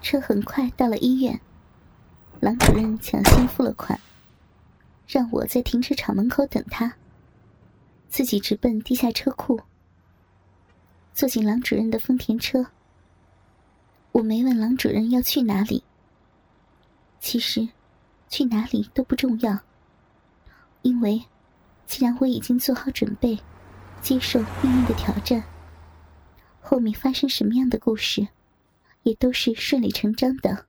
车很快到了医院，郎主任抢先付了款，让我在停车场门口等他，自己直奔地下车库。坐进郎主任的丰田车，我没问郎主任要去哪里。其实，去哪里都不重要，因为既然我已经做好准备，接受命运的挑战，后面发生什么样的故事，也都是顺理成章的。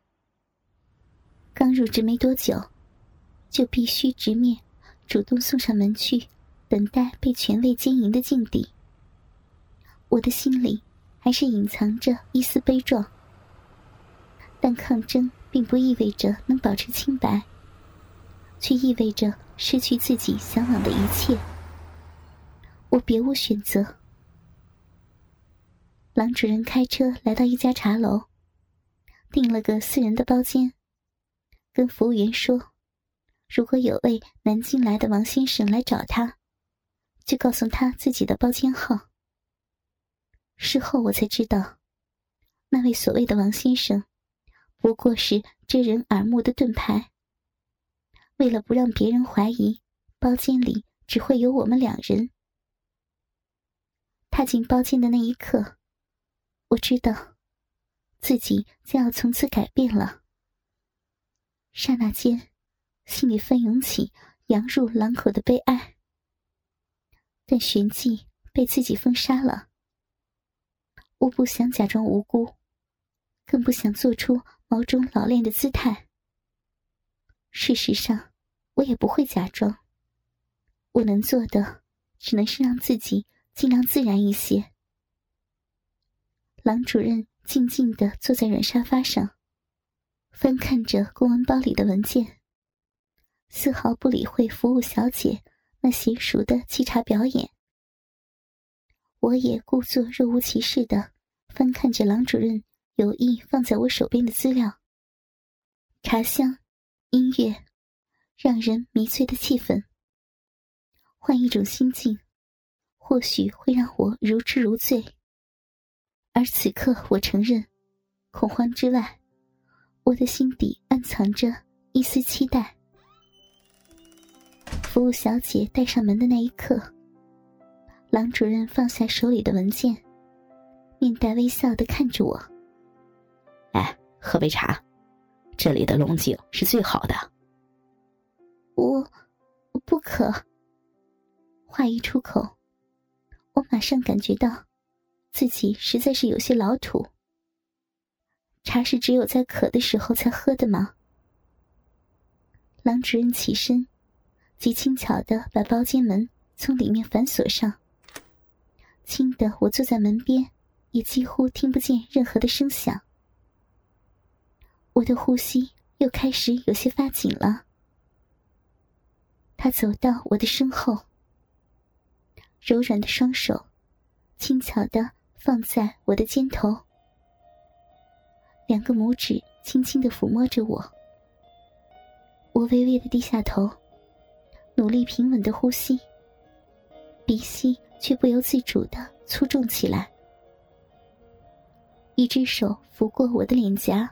刚入职没多久，就必须直面主动送上门去，等待被权位奸淫的境地。我的心里还是隐藏着一丝悲壮，但抗争并不意味着能保持清白，却意味着失去自己向往的一切。我别无选择。郎主任开车来到一家茶楼，订了个私人的包间，跟服务员说：“如果有位南京来的王先生来找他，就告诉他自己的包间号。”事后我才知道，那位所谓的王先生，不过是遮人耳目的盾牌。为了不让别人怀疑，包间里只会有我们两人。踏进包间的那一刻，我知道，自己将要从此改变了。刹那间，心里翻涌起羊入狼口的悲哀。但旋即被自己封杀了。我不想假装无辜，更不想做出某种老练的姿态。事实上，我也不会假装。我能做的，只能是让自己尽量自然一些。郎主任静静的坐在软沙发上，翻看着公文包里的文件，丝毫不理会服务小姐那娴熟的沏茶表演。我也故作若无其事的翻看着郎主任有意放在我手边的资料。茶香、音乐，让人迷醉的气氛。换一种心境，或许会让我如痴如醉。而此刻，我承认，恐慌之外，我的心底暗藏着一丝期待。服务小姐带上门的那一刻。郎主任放下手里的文件，面带微笑的看着我。哎，喝杯茶，这里的龙井是最好的。我，不可。话一出口，我马上感觉到，自己实在是有些老土。茶是只有在渴的时候才喝的吗？郎主任起身，极轻巧的把包间门从里面反锁上。轻的，我坐在门边，也几乎听不见任何的声响。我的呼吸又开始有些发紧了。他走到我的身后，柔软的双手轻巧的放在我的肩头，两个拇指轻轻的抚摸着我。我微微的低下头，努力平稳的呼吸，鼻息。却不由自主的粗重起来，一只手拂过我的脸颊，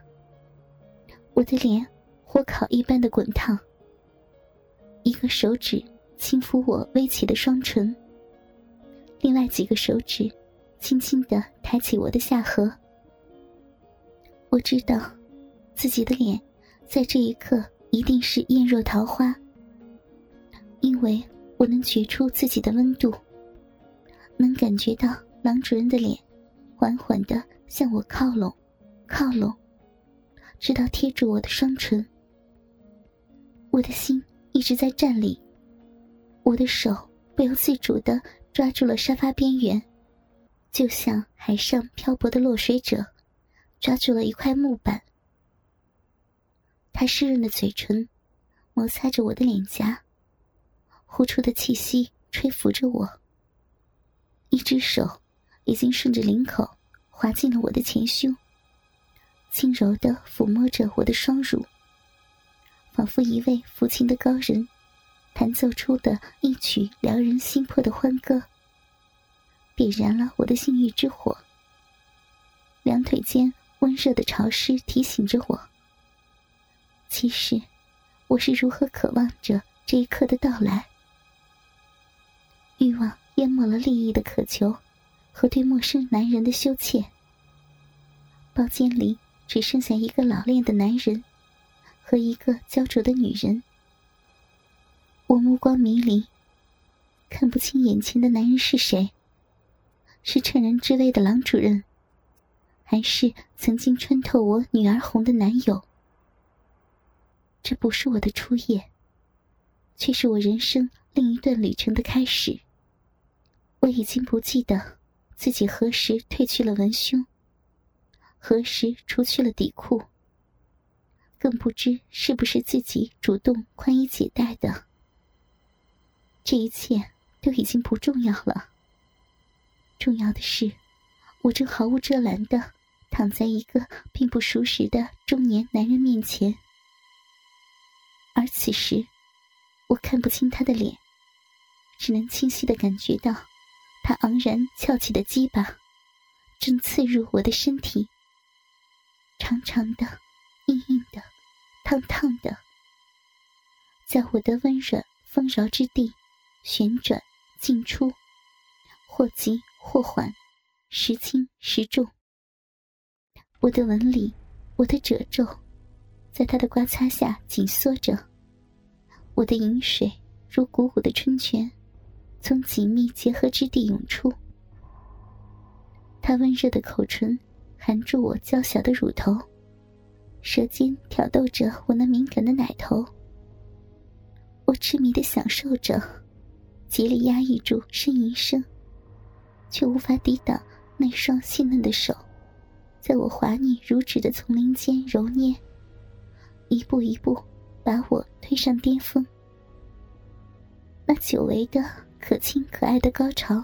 我的脸火烤一般的滚烫。一个手指轻抚我微起的双唇，另外几个手指轻轻的抬起我的下颌。我知道，自己的脸在这一刻一定是艳若桃花，因为我能觉出自己的温度。能感觉到狼主任的脸，缓缓的向我靠拢，靠拢，直到贴住我的双唇。我的心一直在颤栗，我的手不由自主的抓住了沙发边缘，就像海上漂泊的落水者，抓住了一块木板。他湿润的嘴唇，摩擦着我的脸颊，呼出的气息吹拂着我。一只手已经顺着领口滑进了我的前胸，轻柔的抚摸着我的双乳，仿佛一位抚琴的高人弹奏出的一曲撩人心魄的欢歌，点燃了我的性欲之火。两腿间温热的潮湿提醒着我。其实，我是如何渴望着这一刻的到来。欲望淹没了利益的渴求，和对陌生男人的羞怯。包间里只剩下一个老练的男人，和一个焦灼的女人。我目光迷离，看不清眼前的男人是谁。是趁人之危的郎主任，还是曾经穿透我女儿红的男友？这不是我的初夜，却是我人生另一段旅程的开始。我已经不记得自己何时褪去了文胸，何时除去了底裤，更不知是不是自己主动宽衣解带的。这一切都已经不重要了。重要的是，我正毫无遮拦的躺在一个并不熟识的中年男人面前，而此时，我看不清他的脸，只能清晰的感觉到，他昂然翘起的鸡巴，正刺入我的身体，长长的、硬硬的、烫烫的，在我的温软丰饶之地旋转进出，或急。或缓，时轻时重。我的纹理，我的褶皱，在他的刮擦下紧缩着。我的饮水如鼓鼓的春泉，从紧密结合之地涌出。他温热的口唇含住我娇小的乳头，舌尖挑逗着我那敏感的奶头。我痴迷的享受着，极力压抑住呻吟声。却无法抵挡那双细嫩的手，在我滑腻如纸的丛林间揉捏，一步一步把我推上巅峰。那久违的可亲可爱的高潮，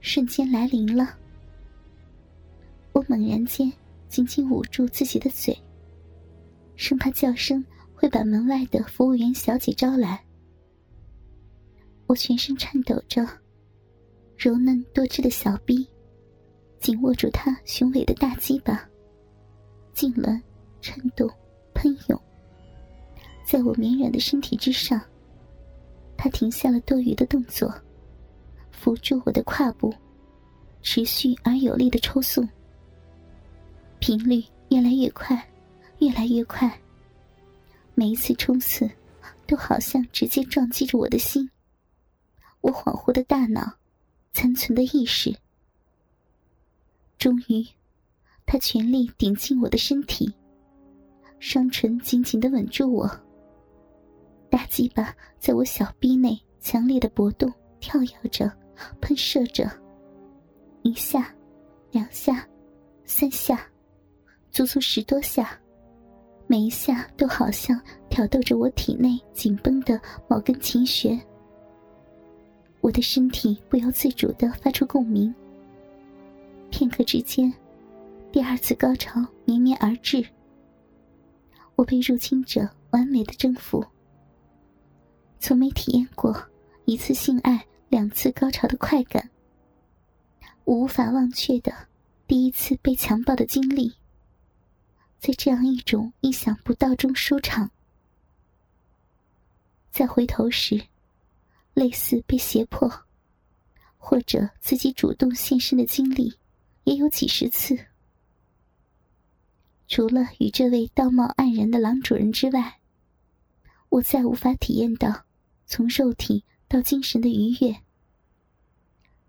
瞬间来临了。我猛然间紧紧捂住自己的嘴，生怕叫声会把门外的服务员小姐招来。我全身颤抖着。柔嫩多汁的小臂，紧握住他雄伟的大鸡巴，痉挛、颤动、喷涌，在我绵软的身体之上。他停下了多余的动作，扶住我的胯部，持续而有力的抽送，频率越来越快，越来越快。每一次冲刺，都好像直接撞击着我的心。我恍惚的大脑。残存的意识。终于，他全力顶进我的身体，双唇紧紧的吻住我。大鸡巴在我小臂内强烈的搏动、跳跃着、喷射着，一下、两下、三下，足足十多下，每一下都好像挑逗着我体内紧绷的某根琴弦。我的身体不由自主的发出共鸣。片刻之间，第二次高潮绵绵而至。我被入侵者完美的征服。从没体验过一次性爱两次高潮的快感。我无法忘却的第一次被强暴的经历，在这样一种意想不到中收场。再回头时。类似被胁迫，或者自己主动献身的经历，也有几十次。除了与这位道貌岸然的郎主人之外，我再无法体验到从肉体到精神的愉悦。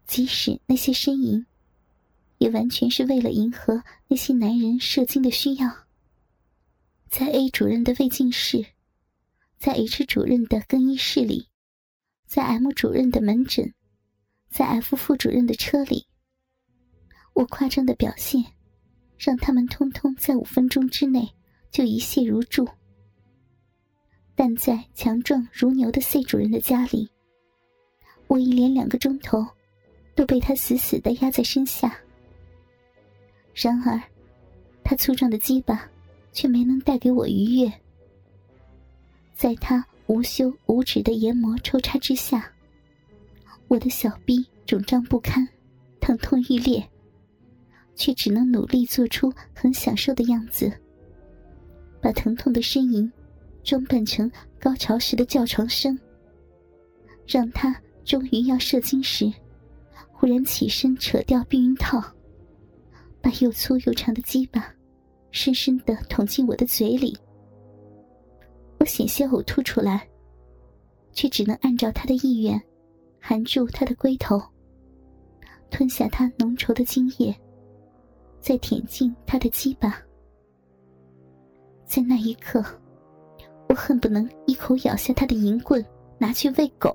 即使那些呻吟，也完全是为了迎合那些男人射精的需要。在 A 主任的未尽室，在 H 主任的更衣室里。在 M 主任的门诊，在 F 副主任的车里，我夸张的表现，让他们通通在五分钟之内就一泻如注。但在强壮如牛的 C 主任的家里，我一连两个钟头都被他死死的压在身下。然而，他粗壮的鸡巴却没能带给我愉悦。在他。无休无止的研磨抽插之下，我的小臂肿胀不堪，疼痛欲裂，却只能努力做出很享受的样子，把疼痛的呻吟装扮成高潮时的叫床声，让他终于要射精时，忽然起身扯掉避孕套，把又粗又长的鸡巴深深的捅进我的嘴里。我险些呕吐出来，却只能按照他的意愿，含住他的龟头，吞下他浓稠的精液。再舔进他的鸡巴，在那一刻，我恨不能一口咬下他的银棍，拿去喂狗。